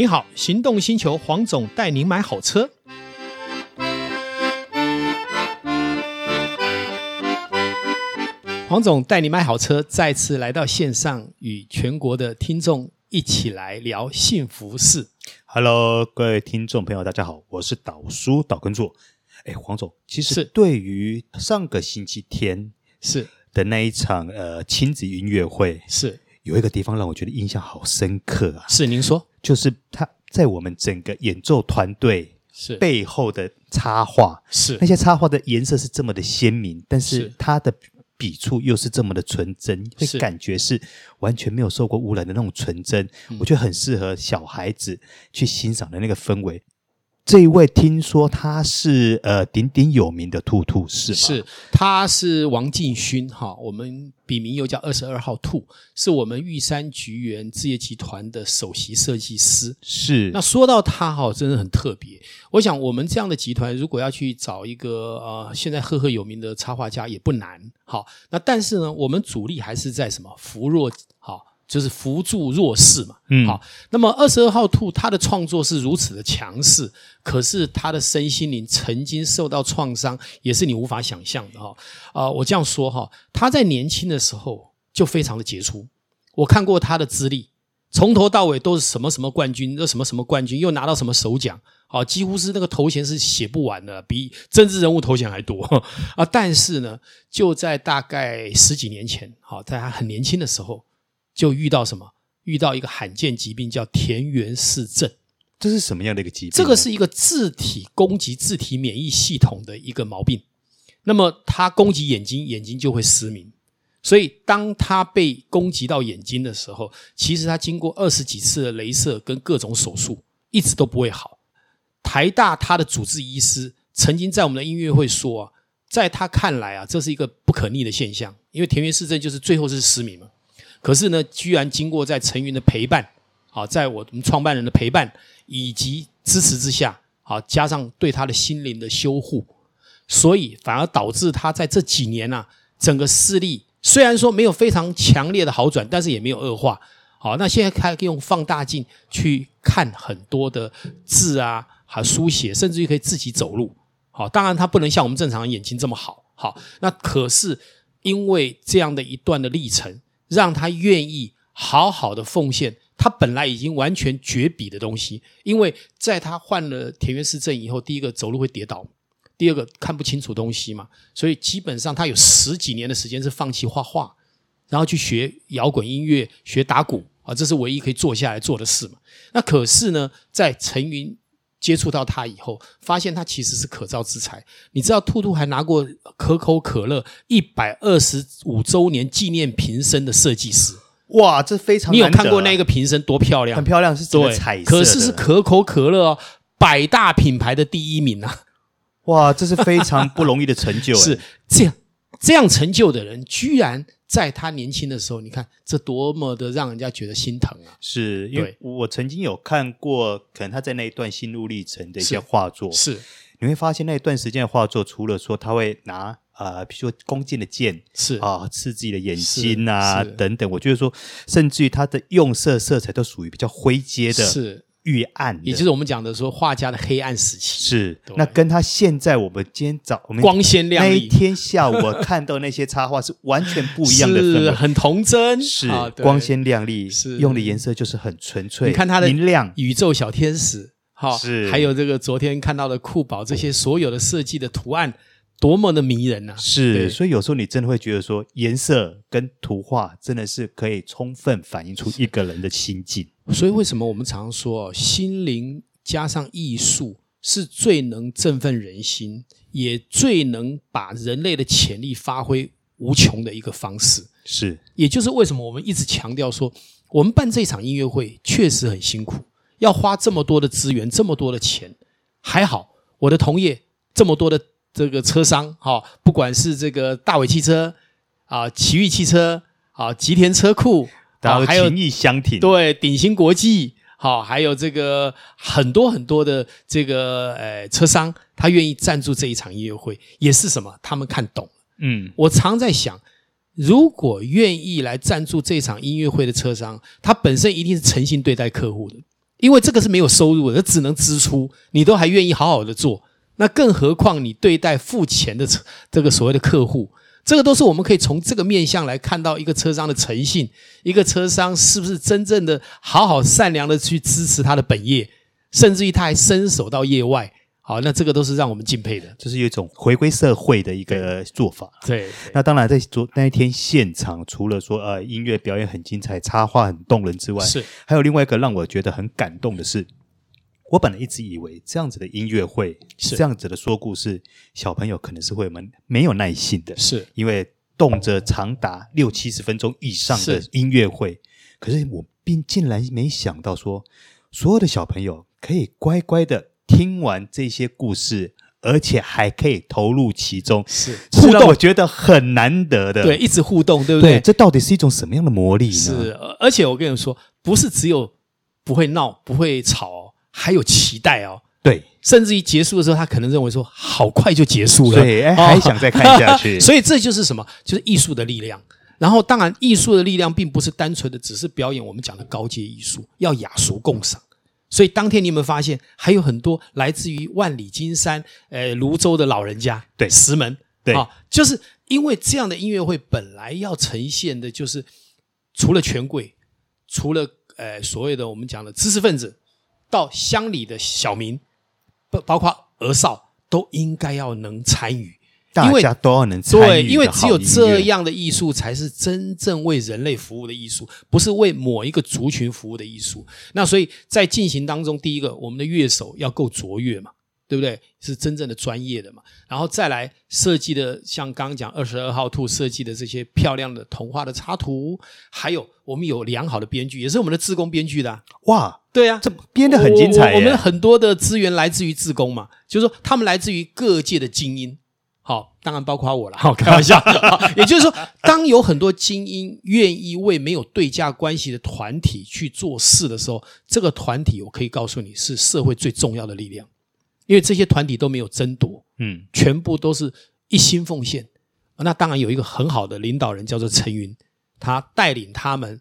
你好，行动星球黄总带您买好车。黄总带你买好车，再次来到线上，与全国的听众一起来聊幸福事。Hello，各位听众朋友，大家好，我是导叔导根座。哎，黄总，其实对于上个星期天是的那一场呃亲子音乐会是。有一个地方让我觉得印象好深刻啊！是您说，就是他在我们整个演奏团队是。背后的插画，是。那些插画的颜色是这么的鲜明，但是他的笔触又是这么的纯真，会感觉是完全没有受过污染的那种纯真，我觉得很适合小孩子去欣赏的那个氛围。这一位听说他是呃鼎鼎有名的兔兔是吗？是，他是王进勋哈，我们笔名又叫二十二号兔，是我们玉山菊园置业集团的首席设计师。是，那说到他哈，真的很特别。我想我们这样的集团，如果要去找一个呃现在赫赫有名的插画家也不难。好，那但是呢，我们主力还是在什么扶弱好。就是扶助弱势嘛，嗯，好。那么二十二号兔他的创作是如此的强势，可是他的身心灵曾经受到创伤，也是你无法想象的哈。啊，我这样说哈，他在年轻的时候就非常的杰出。我看过他的资历，从头到尾都是什么什么冠军，又什么什么冠军，又拿到什么首奖，啊，几乎是那个头衔是写不完的，比政治人物头衔还多 啊。但是呢，就在大概十几年前，好，在他很年轻的时候。就遇到什么？遇到一个罕见疾病，叫田园氏症。这是什么样的一个疾病？这个是一个自体攻击自体免疫系统的一个毛病。那么它攻击眼睛，眼睛就会失明。所以当他被攻击到眼睛的时候，其实他经过二十几次的镭射跟各种手术，一直都不会好。台大他的主治医师曾经在我们的音乐会说啊，在他看来啊，这是一个不可逆的现象，因为田园氏症就是最后是失明嘛。可是呢，居然经过在陈云的陪伴，好，在我们创办人的陪伴以及支持之下，好，加上对他的心灵的修护，所以反而导致他在这几年啊，整个视力虽然说没有非常强烈的好转，但是也没有恶化。好，那现在可以用放大镜去看很多的字啊，还书写，甚至于可以自己走路。好，当然他不能像我们正常人眼睛这么好。好，那可是因为这样的一段的历程。让他愿意好好的奉献他本来已经完全绝笔的东西，因为在他患了田园氏症以后，第一个走路会跌倒，第二个看不清楚东西嘛，所以基本上他有十几年的时间是放弃画画，然后去学摇滚音乐、学打鼓啊，这是唯一可以坐下来做的事嘛。那可是呢，在陈云。接触到它以后，发现它其实是可造之材。你知道，兔兔还拿过可口可乐一百二十五周年纪念瓶身的设计师。哇，这非常。你有看过那个瓶身多漂亮？很漂亮，是这个彩色的。可是是可口可乐哦，百大品牌的第一名啊！哇，这是非常不容易的成就。是这样，这样成就的人，居然。在他年轻的时候，你看这多么的让人家觉得心疼啊！是因为我曾经有看过，可能他在那一段心路历程的一些画作，是，是你会发现那一段时间的画作，除了说他会拿呃，比如说弓箭的箭，是啊，刺自己的眼睛啊等等，我觉得说，甚至于他的用色色彩都属于比较灰阶的，是。越暗，也就是我们讲的说画家的黑暗时期。是，那跟他现在我们今天早我们光鲜亮丽那一天下午我看到那些插画是完全不一样的，是很童真，是光鲜亮丽，是用的颜色就是很纯粹。你看他的明亮宇宙小天使，好，是还有这个昨天看到的酷宝这些所有的设计的图案。多么的迷人呐、啊！是，所以有时候你真的会觉得说，颜色跟图画真的是可以充分反映出一个人的心境。所以为什么我们常说，心灵加上艺术是最能振奋人心，也最能把人类的潜力发挥无穷的一个方式。是，也就是为什么我们一直强调说，我们办这场音乐会确实很辛苦，要花这么多的资源，这么多的钱。还好，我的同业这么多的。这个车商，哈，不管是这个大伟汽车啊、奇遇汽车啊、吉田车库，啊，还有情谊相挺，对，鼎新国际，好，还有这个很多很多的这个呃车商，他愿意赞助这一场音乐会，也是什么？他们看懂了。嗯，我常在想，如果愿意来赞助这场音乐会的车商，他本身一定是诚心对待客户的，因为这个是没有收入的，只能支出，你都还愿意好好的做，那更何况你对待付钱的这个所谓的客户，这个都是我们可以从这个面相来看到一个车商的诚信，一个车商是不是真正的好好善良的去支持他的本业，甚至于他还伸手到业外。好，那这个都是让我们敬佩的，就是有一种回归社会的一个做法。对，对那当然在昨那一天现场，除了说呃音乐表演很精彩，插画很动人之外，是还有另外一个让我觉得很感动的是，我本来一直以为这样子的音乐会，是这样子的说故事，小朋友可能是会蛮没有耐心的，是因为动辄长达六七十分钟以上的音乐会，是可是我并竟然没想到说，所有的小朋友可以乖乖的。听完这些故事，而且还可以投入其中，是互动，我觉得很难得的。对，一直互动，对不对？对，这到底是一种什么样的魔力呢？是，而且我跟你说，不是只有不会闹、不会吵，还有期待哦。对，甚至于结束的时候，他可能认为说，好快就结束了，对，还想再看下去。所以这就是什么？就是艺术的力量。然后，当然，艺术的力量并不是单纯的只是表演，我们讲的高阶艺术，要雅俗共赏。所以当天你有没有发现，还有很多来自于万里金山、呃泸州的老人家，对石门，对啊，就是因为这样的音乐会本来要呈现的，就是除了权贵，除了呃所谓的我们讲的知识分子，到乡里的小民，不包括儿少，都应该要能参与。大家都要能参与，对，因为只有这样的艺术才是真正为人类服务的艺术，不是为某一个族群服务的艺术。那所以在进行当中，第一个，我们的乐手要够卓越嘛，对不对？是真正的专业的嘛。然后再来设计的，像刚刚讲二十二号兔设计的这些漂亮的童话的插图，还有我们有良好的编剧，也是我们的自工编剧的啊。哇，对啊，这编得很精彩。我们很多的资源来自于自工嘛，就是说他们来自于各界的精英。好，当然包括我了。好，开玩笑。也就是说，当有很多精英愿意为没有对价关系的团体去做事的时候，这个团体我可以告诉你是社会最重要的力量，因为这些团体都没有争夺，嗯，全部都是一心奉献。那当然有一个很好的领导人叫做陈云，他带领他们。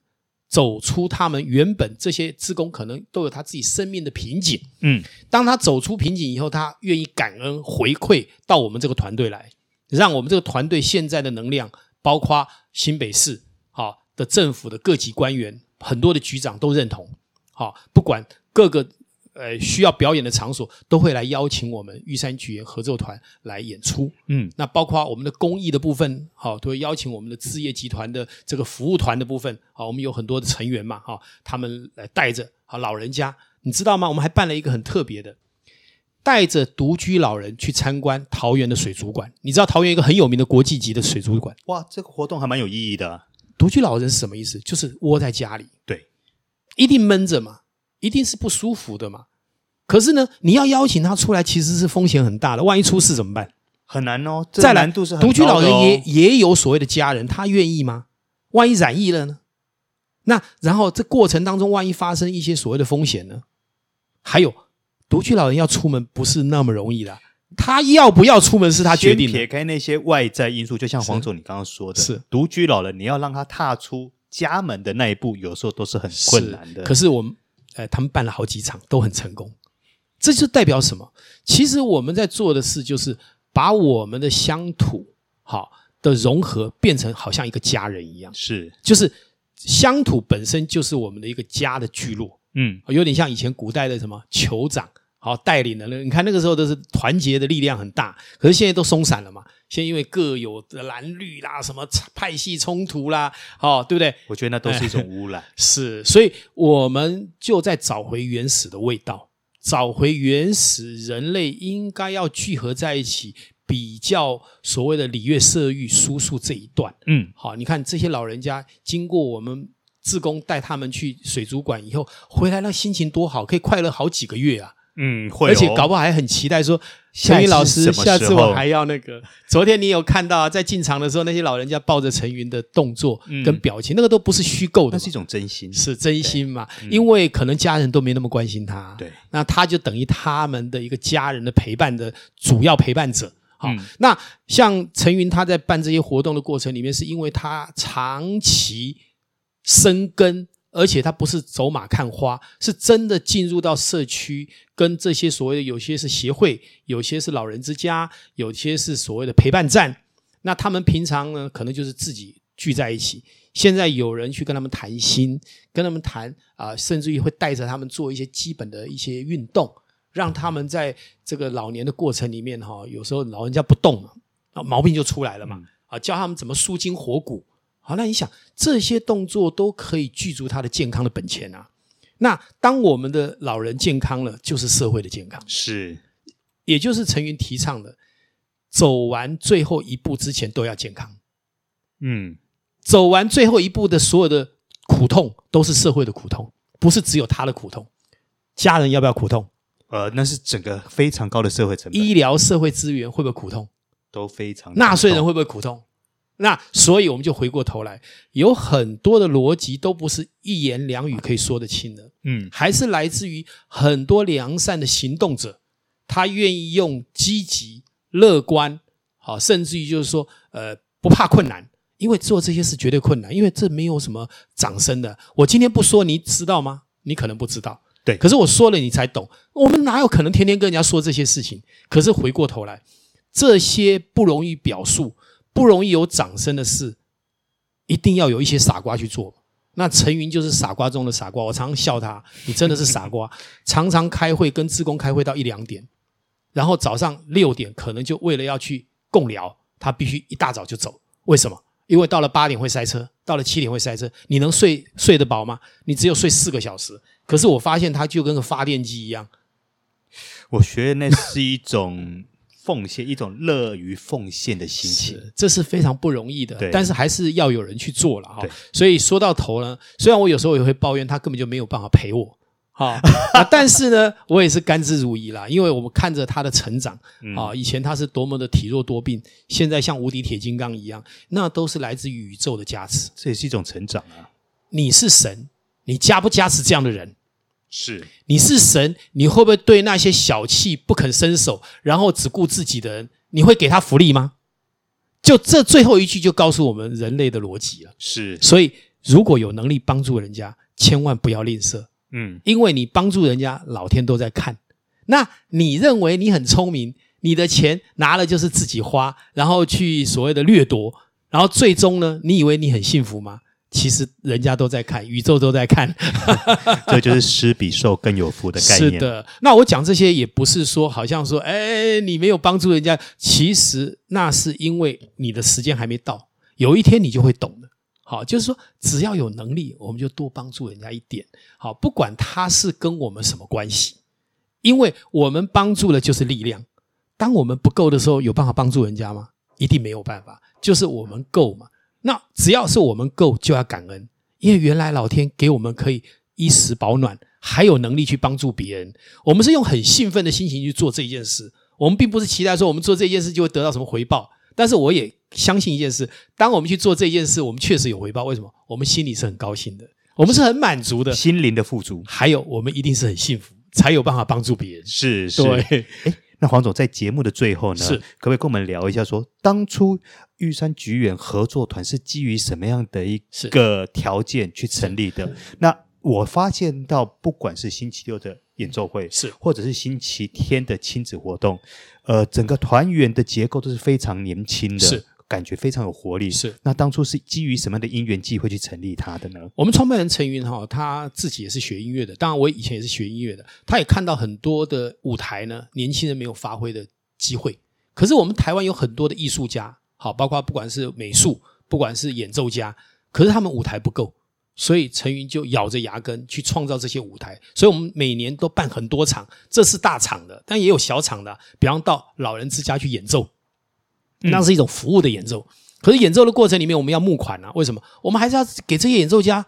走出他们原本这些职工可能都有他自己生命的瓶颈，嗯，当他走出瓶颈以后，他愿意感恩回馈到我们这个团队来，让我们这个团队现在的能量，包括新北市好的政府的各级官员，很多的局长都认同，好，不管各个。呃，需要表演的场所都会来邀请我们玉山剧园合奏团来演出。嗯，那包括我们的公益的部分，好，都会邀请我们的置业集团的这个服务团的部分。好，我们有很多的成员嘛，哈，他们来带着好老人家，你知道吗？我们还办了一个很特别的，带着独居老人去参观桃园的水族馆。你知道桃园一个很有名的国际级的水族馆？哇，这个活动还蛮有意义的。独居老人是什么意思？就是窝在家里，对，一定闷着嘛，一定是不舒服的嘛。可是呢，你要邀请他出来，其实是风险很大的。万一出事怎么办？很难哦。再来，难度是很哦。独居老人也也有所谓的家人，他愿意吗？万一染疫了呢？那然后这过程当中，万一发生一些所谓的风险呢？还有，独居老人要出门不是那么容易的。他要不要出门是他决定的。撇开那些外在因素，就像黄总你刚刚说的，是独居老人，你要让他踏出家门的那一步，有时候都是很困难的。可是我们，呃，他们办了好几场，都很成功。这就代表什么？其实我们在做的事就是把我们的乡土好的融合变成好像一个家人一样，是，就是乡土本身就是我们的一个家的聚落，嗯，有点像以前古代的什么酋长好带领的那，你看那个时候都是团结的力量很大，可是现在都松散了嘛，现在因为各有的蓝绿啦，什么派系冲突啦，哦，对不对？我觉得那都是一种污染，是，所以我们就在找回原始的味道。找回原始人类应该要聚合在一起，比较所谓的礼乐射御书数这一段。嗯，好，你看这些老人家经过我们志工带他们去水族馆以后回来，那心情多好，可以快乐好几个月啊。嗯，会、哦，而且搞不好还很期待说，陈云老师，下次我还要那个。昨天你有看到啊，在进场的时候，那些老人家抱着陈云的动作跟表情，嗯、那个都不是虚构的，那是一种真心，是真心嘛？因为可能家人都没那么关心他，对，那他就等于他们的一个家人的陪伴的主要陪伴者。好，嗯、那像陈云他在办这些活动的过程里面，是因为他长期深耕而且他不是走马看花，是真的进入到社区，跟这些所谓的有些是协会，有些是老人之家，有些是所谓的陪伴站。那他们平常呢，可能就是自己聚在一起。现在有人去跟他们谈心，跟他们谈啊、呃，甚至于会带着他们做一些基本的一些运动，让他们在这个老年的过程里面哈，有时候老人家不动了，啊，毛病就出来了嘛。啊，教他们怎么舒筋活骨。好，那你想这些动作都可以具足他的健康的本钱啊。那当我们的老人健康了，就是社会的健康。是，也就是陈云提倡的，走完最后一步之前都要健康。嗯，走完最后一步的所有的苦痛都是社会的苦痛，不是只有他的苦痛。家人要不要苦痛？呃，那是整个非常高的社会成本。医疗社会资源会不会苦痛？都非常。纳税人会不会苦痛？那所以我们就回过头来，有很多的逻辑都不是一言两语可以说得清的，嗯，还是来自于很多良善的行动者，他愿意用积极、乐观，好，甚至于就是说，呃，不怕困难，因为做这些事绝对困难，因为这没有什么掌声的。我今天不说，你知道吗？你可能不知道，对，可是我说了，你才懂。我们哪有可能天天跟人家说这些事情？可是回过头来，这些不容易表述。不容易有掌声的事，一定要有一些傻瓜去做。那陈云就是傻瓜中的傻瓜，我常常笑他，你真的是傻瓜。常常开会跟职工开会到一两点，然后早上六点可能就为了要去共聊，他必须一大早就走。为什么？因为到了八点会塞车，到了七点会塞车。你能睡睡得饱吗？你只有睡四个小时。可是我发现他就跟个发电机一样。我觉得那是一种。奉献一种乐于奉献的心情，这是非常不容易的。对，但是还是要有人去做了哈。所以说到头呢，虽然我有时候也会抱怨他根本就没有办法陪我，哈、啊，但是呢，我也是甘之如饴啦。因为我们看着他的成长啊，以前他是多么的体弱多病，现在像无敌铁金刚一样，那都是来自于宇宙的加持。这也是一种成长啊。你是神，你加不加持这样的人？是，你是神，你会不会对那些小气不肯伸手，然后只顾自己的人，你会给他福利吗？就这最后一句就告诉我们人类的逻辑了。是，所以如果有能力帮助人家，千万不要吝啬。嗯，因为你帮助人家，老天都在看。那你认为你很聪明，你的钱拿了就是自己花，然后去所谓的掠夺，然后最终呢，你以为你很幸福吗？其实人家都在看，宇宙都在看，这就是施比受更有福的概念。是的，那我讲这些也不是说好像说，哎，你没有帮助人家，其实那是因为你的时间还没到，有一天你就会懂的。好，就是说只要有能力，我们就多帮助人家一点。好，不管他是跟我们什么关系，因为我们帮助的就是力量。当我们不够的时候，有办法帮助人家吗？一定没有办法，就是我们够嘛。那只要是我们够，就要感恩，因为原来老天给我们可以衣食保暖，还有能力去帮助别人。我们是用很兴奋的心情去做这件事，我们并不是期待说我们做这件事就会得到什么回报。但是我也相信一件事，当我们去做这件事，我们确实有回报。为什么？我们心里是很高兴的，我们是很满足的，心灵的富足。还有，我们一定是很幸福，才有办法帮助别人。是是。对。那黄总在节目的最后呢，是可不可以跟我们聊一下说，说当初玉山菊园合作团是基于什么样的一个条件去成立的？那我发现到，不管是星期六的演奏会，是或者是星期天的亲子活动，呃，整个团员的结构都是非常年轻的。是。感觉非常有活力。是，那当初是基于什么样的因缘际会去成立它的呢？我们创办人陈云哈，他自己也是学音乐的，当然我以前也是学音乐的。他也看到很多的舞台呢，年轻人没有发挥的机会。可是我们台湾有很多的艺术家，好，包括不管是美术，不管是演奏家，可是他们舞台不够，所以陈云就咬着牙根去创造这些舞台。所以我们每年都办很多场，这是大场的，但也有小场的，比方到老人之家去演奏。那是一种服务的演奏，可是演奏的过程里面，我们要募款啊。为什么？我们还是要给这些演奏家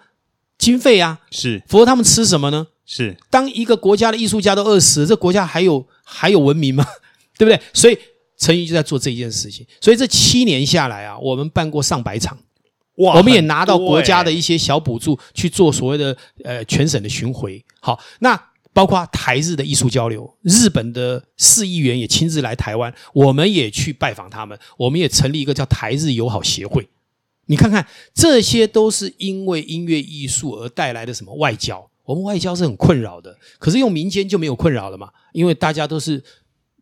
经费啊。是，否则他们吃什么呢？是。当一个国家的艺术家都饿死了，这国家还有还有文明吗？对不对？所以陈云就在做这一件事情。所以这七年下来啊，我们办过上百场，哇，我们也拿到国家的一些小补助去做所谓的呃全省的巡回。好，那。包括台日的艺术交流，日本的市议员也亲自来台湾，我们也去拜访他们，我们也成立一个叫台日友好协会。你看看，这些都是因为音乐艺术而带来的什么外交？我们外交是很困扰的，可是用民间就没有困扰了嘛，因为大家都是。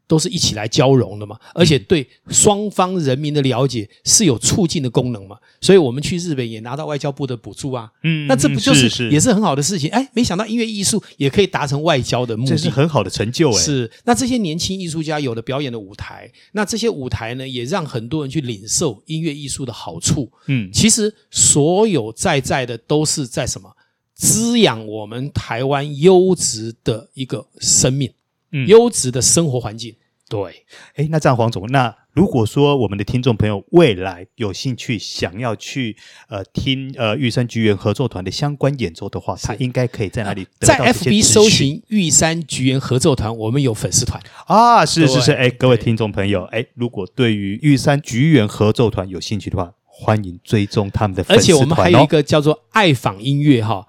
都是一起来交融的嘛，而且对双方人民的了解是有促进的功能嘛，所以我们去日本也拿到外交部的补助啊，嗯，那这不就是也是很好的事情？哎，没想到音乐艺术也可以达成外交的目的，这是很好的成就哎。是，那这些年轻艺术家有了表演的舞台，那这些舞台呢，也让很多人去领受音乐艺术的好处。嗯，其实所有在在的都是在什么滋养我们台湾优质的一个生命。嗯，优质的生活环境，对。哎，那这样黄总，那如果说我们的听众朋友未来有兴趣想要去呃听呃玉山菊园合作团的相关演奏的话，他应该可以在哪里？在 FB 搜寻玉山菊园合作团，我们有粉丝团啊，是是是。哎，各位听众朋友，哎，如果对于玉山菊园合作团有兴趣的话，欢迎追踪他们的粉丝团。而且我们还有一个叫做爱访音乐哈，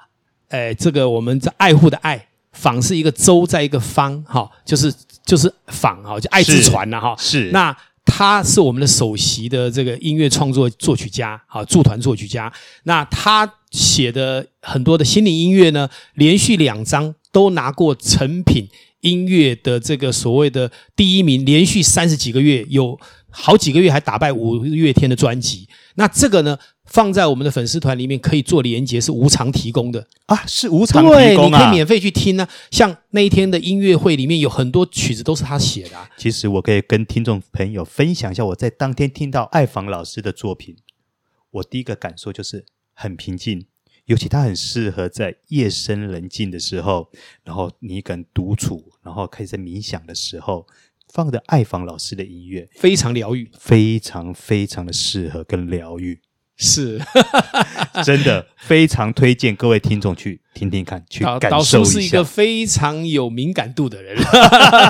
哎，这个我们在爱护的爱。舫是一个州，在一个方，哈，就是就是仿哈，就爱之船呐，哈。是。那他是我们的首席的这个音乐创作作曲家，哈，驻团作曲家。那他写的很多的心灵音乐呢，连续两张都拿过成品音乐的这个所谓的第一名，连续三十几个月，有好几个月还打败五月天的专辑。那这个呢？放在我们的粉丝团里面可以做连接，是无偿提供的啊，是无偿提供啊，你可以免费去听呢、啊。像那一天的音乐会里面有很多曲子都是他写的、啊。其实我可以跟听众朋友分享一下，我在当天听到爱访老师的作品，我第一个感受就是很平静，尤其他很适合在夜深人静的时候，然后你一个人独处，然后开始在冥想的时候，放的爱访老师的音乐，非常疗愈，非常非常的适合跟疗愈。是，真的非常推荐各位听众去听听看，去感受一下。导师是一个非常有敏感度的人，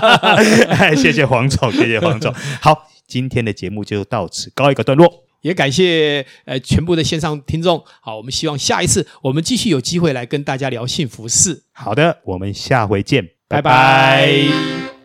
谢谢黄总，谢谢黄总。好，今天的节目就到此告一个段落，也感谢呃全部的线上听众。好，我们希望下一次我们继续有机会来跟大家聊幸福事。好的，我们下回见，拜拜。拜拜。